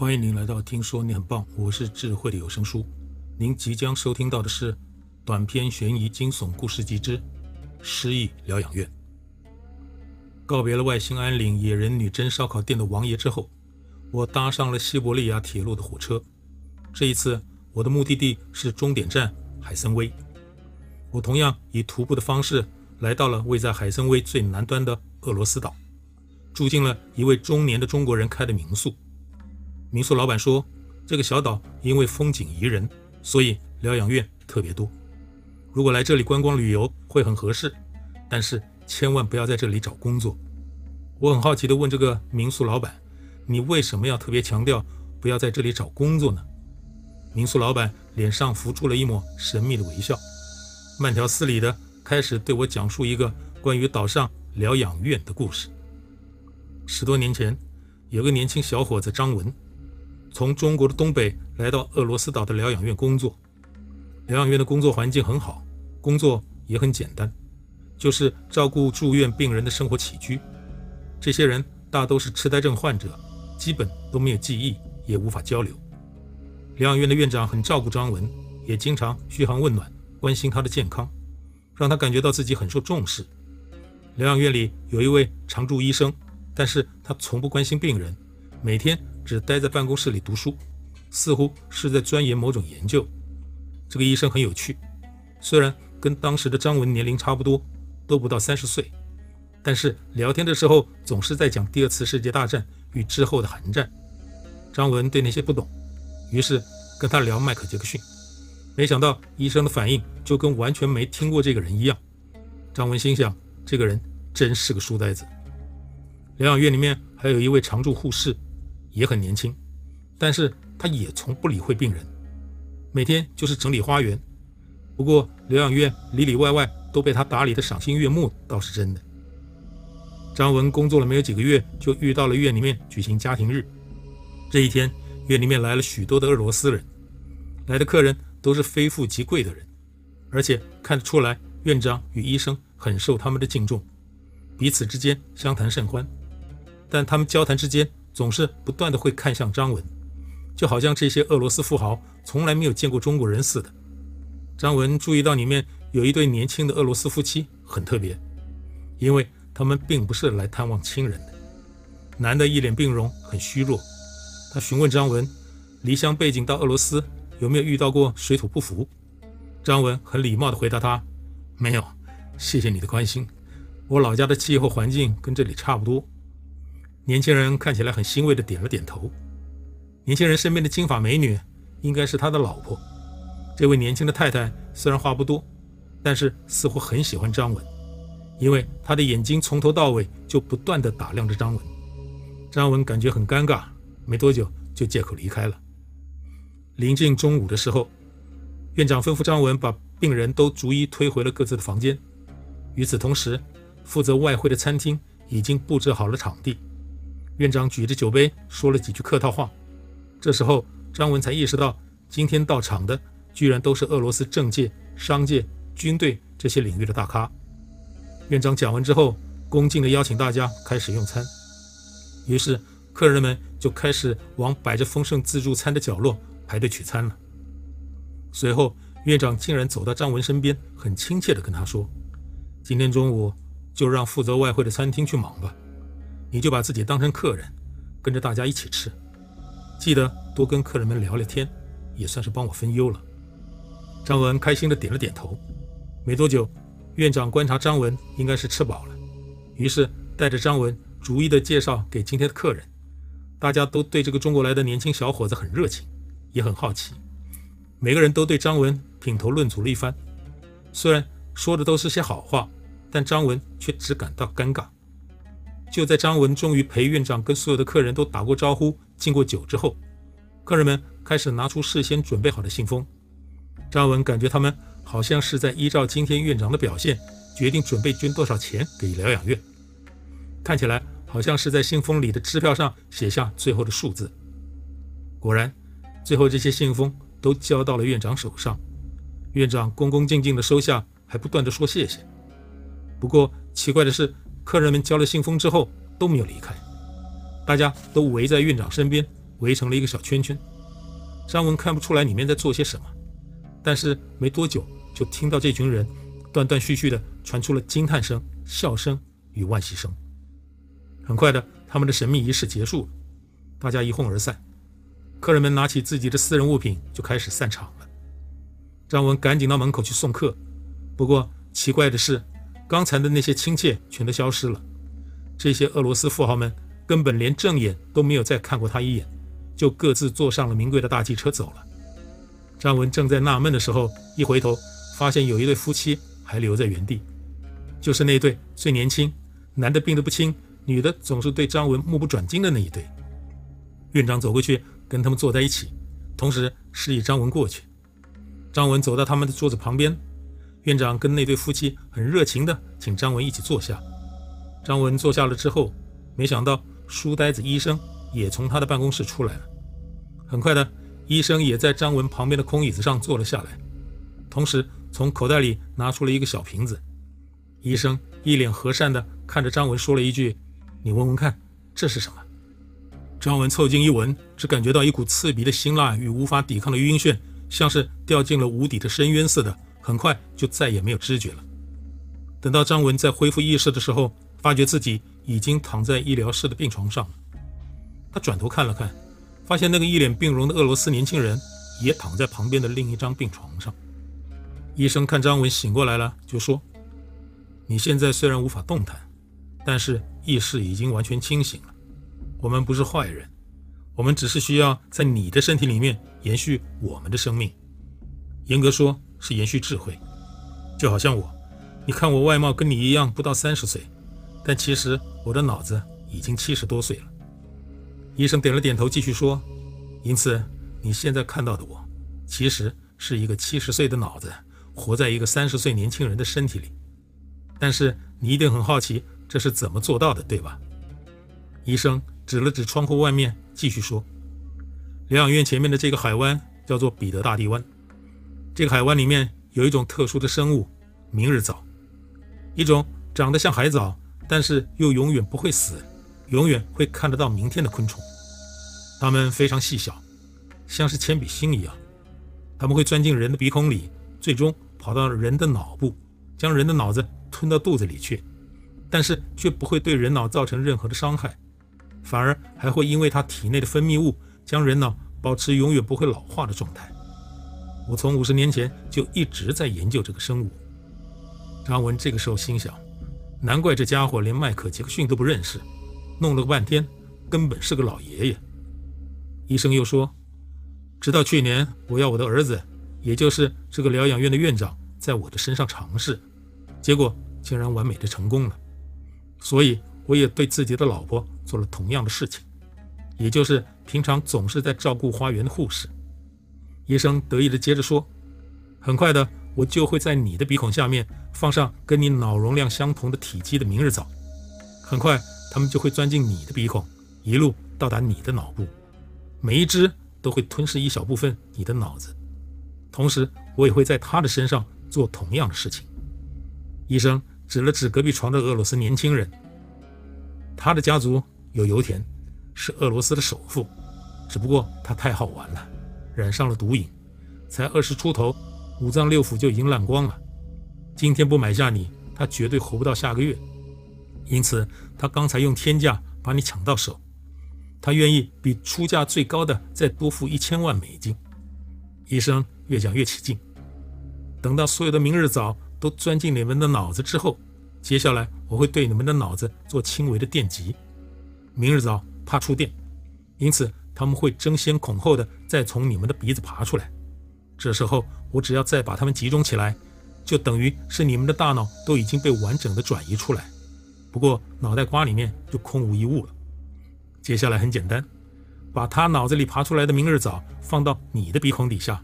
欢迎您来到听说你很棒，我是智慧的有声书。您即将收听到的是短篇悬疑惊悚故事集之《失忆疗养院》。告别了外兴安岭野人女真烧烤店的王爷之后，我搭上了西伯利亚铁路的火车。这一次，我的目的地是终点站海参崴。我同样以徒步的方式来到了位在海参崴最南端的俄罗斯岛，住进了一位中年的中国人开的民宿。民宿老板说：“这个小岛因为风景宜人，所以疗养院特别多。如果来这里观光旅游会很合适，但是千万不要在这里找工作。”我很好奇地问这个民宿老板：“你为什么要特别强调不要在这里找工作呢？”民宿老板脸上浮出了一抹神秘的微笑，慢条斯理地开始对我讲述一个关于岛上疗养院的故事。十多年前，有个年轻小伙子张文。从中国的东北来到俄罗斯岛的疗养院工作，疗养院的工作环境很好，工作也很简单，就是照顾住院病人的生活起居。这些人大都是痴呆症患者，基本都没有记忆，也无法交流。疗养院的院长很照顾张文，也经常嘘寒问暖，关心他的健康，让他感觉到自己很受重视。疗养院里有一位常驻医生，但是他从不关心病人，每天。只待在办公室里读书，似乎是在钻研某种研究。这个医生很有趣，虽然跟当时的张文年龄差不多，都不到三十岁，但是聊天的时候总是在讲第二次世界大战与之后的韩战。张文对那些不懂，于是跟他聊迈克杰克逊。没想到医生的反应就跟完全没听过这个人一样。张文心想，这个人真是个书呆子。疗养院里面还有一位常驻护士。也很年轻，但是他也从不理会病人，每天就是整理花园。不过疗养院里里外外都被他打理得赏心悦目，倒是真的。张文工作了没有几个月，就遇到了院里面举行家庭日。这一天，院里面来了许多的俄罗斯人，来的客人都是非富即贵的人，而且看得出来，院长与医生很受他们的敬重，彼此之间相谈甚欢。但他们交谈之间，总是不断地会看向张文，就好像这些俄罗斯富豪从来没有见过中国人似的。张文注意到里面有一对年轻的俄罗斯夫妻，很特别，因为他们并不是来探望亲人的。男的一脸病容，很虚弱。他询问张文，离乡背景到俄罗斯有没有遇到过水土不服？张文很礼貌地回答他：“没有，谢谢你的关心。我老家的气候环境跟这里差不多。”年轻人看起来很欣慰的点了点头。年轻人身边的金发美女应该是他的老婆。这位年轻的太太虽然话不多，但是似乎很喜欢张文，因为她的眼睛从头到尾就不断的打量着张文。张文感觉很尴尬，没多久就借口离开了。临近中午的时候，院长吩咐张文把病人都逐一推回了各自的房间。与此同时，负责外汇的餐厅已经布置好了场地。院长举着酒杯说了几句客套话，这时候张文才意识到，今天到场的居然都是俄罗斯政界、商界、军队这些领域的大咖。院长讲完之后，恭敬地邀请大家开始用餐。于是客人们就开始往摆着丰盛自助餐的角落排队取餐了。随后，院长竟然走到张文身边，很亲切地跟他说：“今天中午就让负责外汇的餐厅去忙吧。”你就把自己当成客人，跟着大家一起吃，记得多跟客人们聊聊天，也算是帮我分忧了。张文开心地点了点头。没多久，院长观察张文应该是吃饱了，于是带着张文逐一地介绍给今天的客人。大家都对这个中国来的年轻小伙子很热情，也很好奇，每个人都对张文品头论足了一番。虽然说的都是些好话，但张文却只感到尴尬。就在张文终于陪院长跟所有的客人都打过招呼、敬过酒之后，客人们开始拿出事先准备好的信封。张文感觉他们好像是在依照今天院长的表现，决定准备捐多少钱给疗养院。看起来好像是在信封里的支票上写下最后的数字。果然，最后这些信封都交到了院长手上。院长恭恭敬敬地收下，还不断地说谢谢。不过奇怪的是，客人们交了信封之后都没有离开，大家都围在院长身边，围成了一个小圈圈。张文看不出来里面在做些什么，但是没多久就听到这群人断断续续地传出了惊叹声、笑声与惋惜声。很快的，他们的神秘仪式结束了，大家一哄而散。客人们拿起自己的私人物品就开始散场了。张文赶紧到门口去送客，不过奇怪的是，刚才的那些亲切全都消失了。这些俄罗斯富豪们根本连正眼都没有再看过他一眼。就各自坐上了名贵的大汽车走了。张文正在纳闷的时候，一回头发现有一对夫妻还留在原地，就是那对最年轻、男的病得不轻，女的总是对张文目不转睛的那一对。院长走过去跟他们坐在一起，同时示意张文过去。张文走到他们的桌子旁边，院长跟那对夫妻很热情地请张文一起坐下。张文坐下了之后，没想到书呆子医生也从他的办公室出来了。很快的，医生也在张文旁边的空椅子上坐了下来，同时从口袋里拿出了一个小瓶子。医生一脸和善地看着张文，说了一句：“你闻闻看，这是什么？”张文凑近一闻，只感觉到一股刺鼻的辛辣与无法抵抗的晕眩，像是掉进了无底的深渊似的，很快就再也没有知觉了。等到张文在恢复意识的时候，发觉自己已经躺在医疗室的病床上了。他转头看了看。发现那个一脸病容的俄罗斯年轻人也躺在旁边的另一张病床上。医生看张文醒过来了，就说：“你现在虽然无法动弹，但是意识已经完全清醒了。我们不是坏人，我们只是需要在你的身体里面延续我们的生命。严格说是延续智慧，就好像我，你看我外貌跟你一样不到三十岁，但其实我的脑子已经七十多岁了。”医生点了点头，继续说：“因此，你现在看到的我，其实是一个七十岁的脑子，活在一个三十岁年轻人的身体里。但是，你一定很好奇，这是怎么做到的，对吧？”医生指了指窗户外面，继续说：“疗养院前面的这个海湾叫做彼得大帝湾。这个海湾里面有一种特殊的生物——明日藻，一种长得像海藻，但是又永远不会死。”永远会看得到明天的昆虫，它们非常细小，像是铅笔芯一样。它们会钻进人的鼻孔里，最终跑到人的脑部，将人的脑子吞到肚子里去。但是却不会对人脑造成任何的伤害，反而还会因为它体内的分泌物，将人脑保持永远不会老化的状态。我从五十年前就一直在研究这个生物。张文这个时候心想：难怪这家伙连迈克杰克逊都不认识。弄了个半天，根本是个老爷爷。医生又说，直到去年，我要我的儿子，也就是这个疗养院的院长，在我的身上尝试，结果竟然完美的成功了。所以我也对自己的老婆做了同样的事情，也就是平常总是在照顾花园的护士。医生得意的接着说，很快的，我就会在你的鼻孔下面放上跟你脑容量相同的体积的明日藻，很快。他们就会钻进你的鼻孔，一路到达你的脑部，每一只都会吞噬一小部分你的脑子。同时，我也会在他的身上做同样的事情。医生指了指隔壁床的俄罗斯年轻人，他的家族有油田，是俄罗斯的首富，只不过他太好玩了，染上了毒瘾，才二十出头，五脏六腑就已经烂光了。今天不买下你，他绝对活不到下个月。因此，他刚才用天价把你抢到手，他愿意比出价最高的再多付一千万美金。医生越讲越起劲，等到所有的明日藻都钻进你们的脑子之后，接下来我会对你们的脑子做轻微的电击。明日藻怕触电，因此他们会争先恐后的再从你们的鼻子爬出来。这时候我只要再把他们集中起来，就等于是你们的大脑都已经被完整的转移出来。不过脑袋瓜里面就空无一物了。接下来很简单，把他脑子里爬出来的明日藻放到你的鼻孔底下，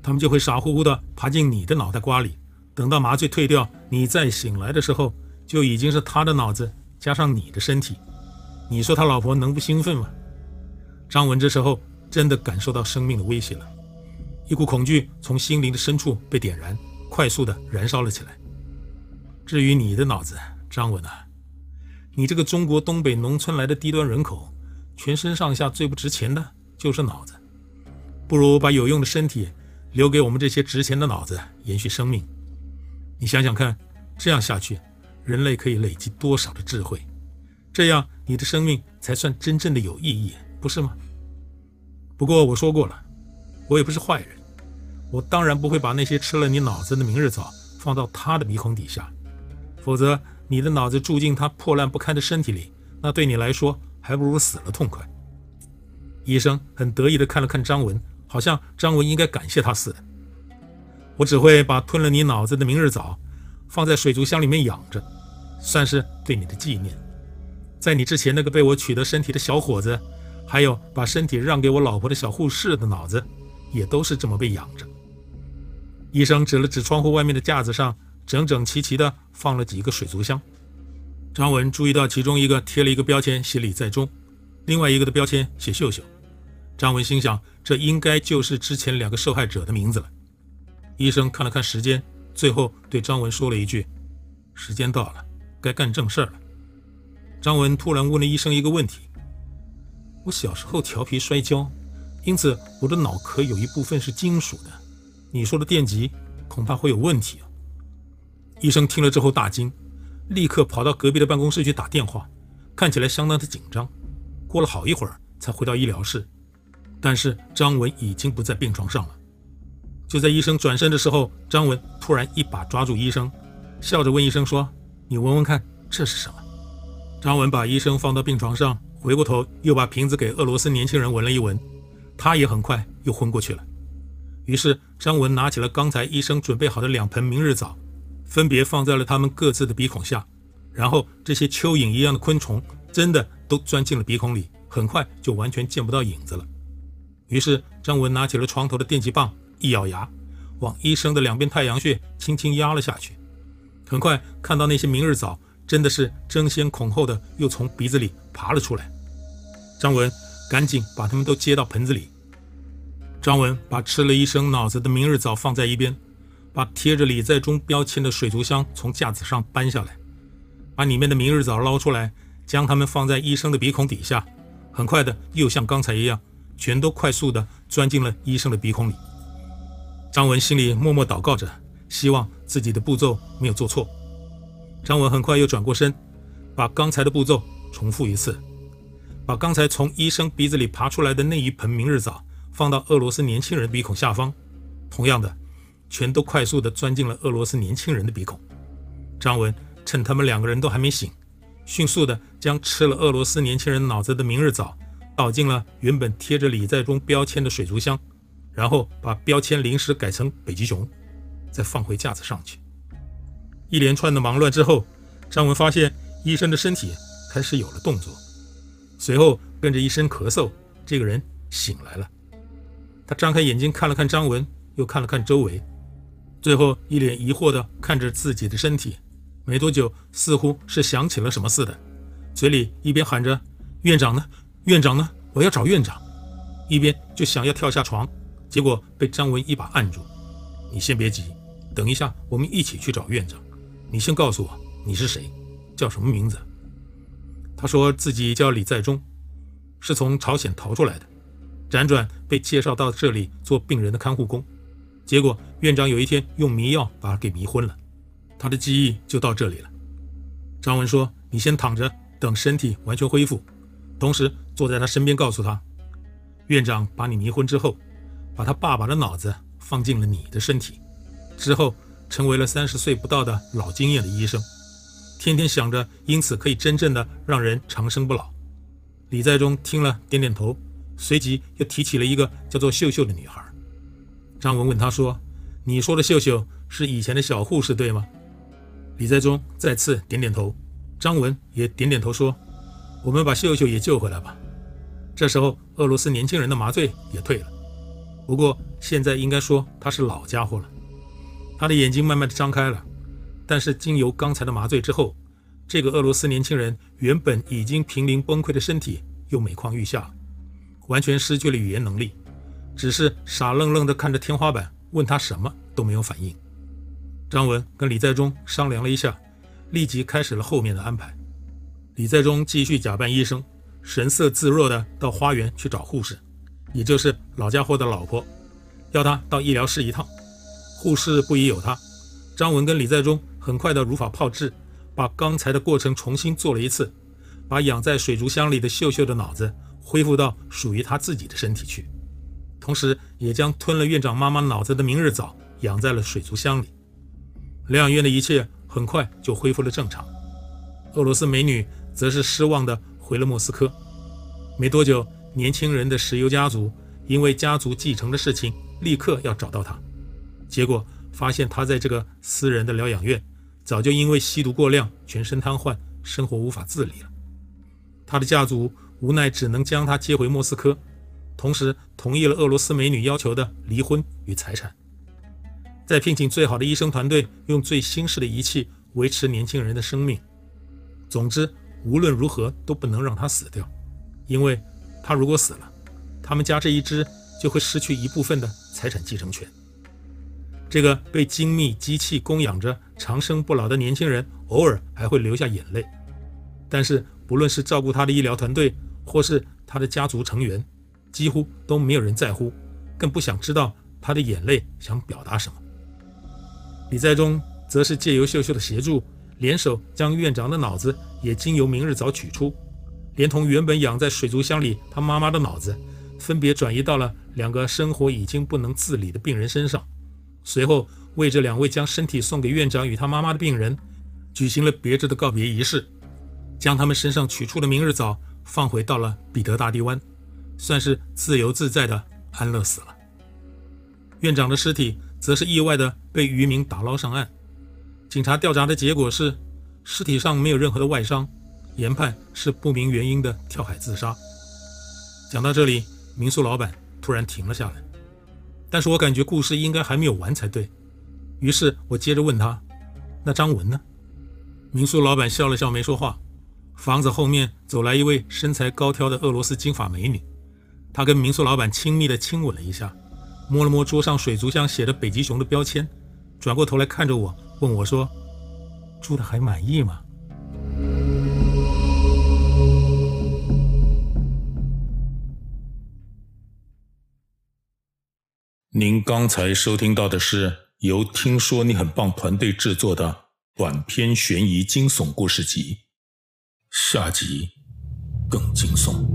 他们就会傻乎乎的爬进你的脑袋瓜里。等到麻醉退掉，你再醒来的时候，就已经是他的脑子加上你的身体。你说他老婆能不兴奋吗？张文这时候真的感受到生命的威胁了，一股恐惧从心灵的深处被点燃，快速的燃烧了起来。至于你的脑子，张文啊。你这个中国东北农村来的低端人口，全身上下最不值钱的就是脑子，不如把有用的身体留给我们这些值钱的脑子，延续生命。你想想看，这样下去，人类可以累积多少的智慧？这样你的生命才算真正的有意义，不是吗？不过我说过了，我也不是坏人，我当然不会把那些吃了你脑子的明日早放到他的鼻孔底下，否则你的脑子住进他破烂不堪的身体里，那对你来说还不如死了痛快。医生很得意地看了看张文，好像张文应该感谢他似的。我只会把吞了你脑子的明日早放在水族箱里面养着，算是对你的纪念。在你之前，那个被我取得身体的小伙子，还有把身体让给我老婆的小护士的脑子，也都是这么被养着。医生指了指窗户外面的架子上，整整齐齐地放了几个水族箱。张文注意到其中一个贴了一个标签，写李在中，另外一个的标签写秀秀。张文心想，这应该就是之前两个受害者的名字了。医生看了看时间，最后对张文说了一句：“时间到了，该干正事了。”张文突然问了医生一个问题：“我小时候调皮摔跤，因此我的脑壳有一部分是金属的。你说的电极恐怕会有问题啊。”医生听了之后大惊，立刻跑到隔壁的办公室去打电话，看起来相当的紧张。过了好一会儿才回到医疗室，但是张文已经不在病床上了。就在医生转身的时候，张文突然一把抓住医生，笑着问医生说：“你闻闻看，这是什么？”张文把医生放到病床上，回过头又把瓶子给俄罗斯年轻人闻了一闻，他也很快又昏过去了。于是张文拿起了刚才医生准备好的两盆明日早，分别放在了他们各自的鼻孔下，然后这些蚯蚓一样的昆虫真的都钻进了鼻孔里，很快就完全见不到影子了。于是张文拿起了床头的电击棒。一咬牙，往医生的两边太阳穴轻轻压了下去。很快看到那些明日早真的是争先恐后的又从鼻子里爬了出来。张文赶紧把它们都接到盆子里。张文把吃了医生脑子的明日枣放在一边，把贴着李在忠标签的水族箱从架子上搬下来，把里面的明日枣捞出来，将它们放在医生的鼻孔底下。很快的，又像刚才一样，全都快速的钻进了医生的鼻孔里。张文心里默默祷告着，希望自己的步骤没有做错。张文很快又转过身，把刚才的步骤重复一次，把刚才从医生鼻子里爬出来的那一盆明日早放到俄罗斯年轻人鼻孔下方，同样的，全都快速地钻进了俄罗斯年轻人的鼻孔。张文趁他们两个人都还没醒，迅速地将吃了俄罗斯年轻人脑子的明日早倒进了原本贴着李在中标签的水族箱。然后把标签临时改成北极熊，再放回架子上去。一连串的忙乱之后，张文发现医生的身体开始有了动作，随后跟着一声咳嗽，这个人醒来了。他张开眼睛看了看张文，又看了看周围，最后一脸疑惑地看着自己的身体。没多久，似乎是想起了什么似的，嘴里一边喊着“院长呢？院长呢？我要找院长”，一边就想要跳下床。结果被张文一把按住。你先别急，等一下我们一起去找院长。你先告诉我你是谁，叫什么名字？他说自己叫李在中，是从朝鲜逃出来的，辗转被介绍到这里做病人的看护工。结果院长有一天用迷药把他给迷昏了，他的记忆就到这里了。张文说：“你先躺着，等身体完全恢复。”同时坐在他身边，告诉他：“院长把你迷昏之后。”把他爸爸的脑子放进了你的身体，之后成为了三十岁不到的老经验的医生，天天想着因此可以真正的让人长生不老。李在中听了点点头，随即又提起了一个叫做秀秀的女孩。张文问他说：“你说的秀秀是以前的小护士对吗？”李在中再次点点头，张文也点点头说：“我们把秀秀也救回来吧。”这时候俄罗斯年轻人的麻醉也退了。不过现在应该说他是老家伙了，他的眼睛慢慢的张开了，但是经由刚才的麻醉之后，这个俄罗斯年轻人原本已经濒临崩溃的身体又每况愈下，完全失去了语言能力，只是傻愣愣的看着天花板，问他什么都没有反应。张文跟李在中商量了一下，立即开始了后面的安排。李在中继续假扮医生，神色自若的到花园去找护士。也就是老家伙的老婆，要他到医疗室一趟。护士不疑有他，张文跟李在忠很快的如法炮制，把刚才的过程重新做了一次，把养在水族箱里的秀秀的脑子恢复到属于他自己的身体去，同时也将吞了院长妈妈脑子的明日早养在了水族箱里。疗养院的一切很快就恢复了正常。俄罗斯美女则是失望的回了莫斯科。没多久，年轻人的石油家族因为家族继承的事情，立刻要找到他。结果发现他在这个私人的疗养院，早就因为吸毒过量，全身瘫痪，生活无法自理了。他的家族无奈只能将他接回莫斯科，同时同意了俄罗斯美女要求的离婚与财产。再聘请最好的医生团队，用最新式的仪器维持年轻人的生命。总之，无论如何都不能让他死掉，因为他如果死了，他们家这一支就会失去一部分的财产继承权。这个被精密机器供养着长生不老的年轻人，偶尔还会流下眼泪，但是不论是照顾他的医疗团队，或是他的家族成员，几乎都没有人在乎，更不想知道他的眼泪想表达什么。李在中则是借由秀秀的协助，联手将院长的脑子也经由明日早取出，连同原本养在水族箱里他妈妈的脑子，分别转移到了两个生活已经不能自理的病人身上。随后，为这两位将身体送给院长与他妈妈的病人，举行了别致的告别仪式，将他们身上取出的明日早放回到了彼得大帝湾，算是自由自在的安乐死了。院长的尸体则是意外的被渔民打捞上岸，警察调查的结果是，尸体上没有任何的外伤，研判是不明原因的跳海自杀。讲到这里，民宿老板突然停了下来。但是我感觉故事应该还没有完才对，于是我接着问他：“那张文呢？”民宿老板笑了笑，没说话。房子后面走来一位身材高挑的俄罗斯金发美女，她跟民宿老板亲密地亲吻了一下，摸了摸桌上水族箱写的北极熊的标签，转过头来看着我，问我说：“住的还满意吗？”您刚才收听到的是由听说你很棒团队制作的短篇悬疑惊悚故事集，下集更惊悚。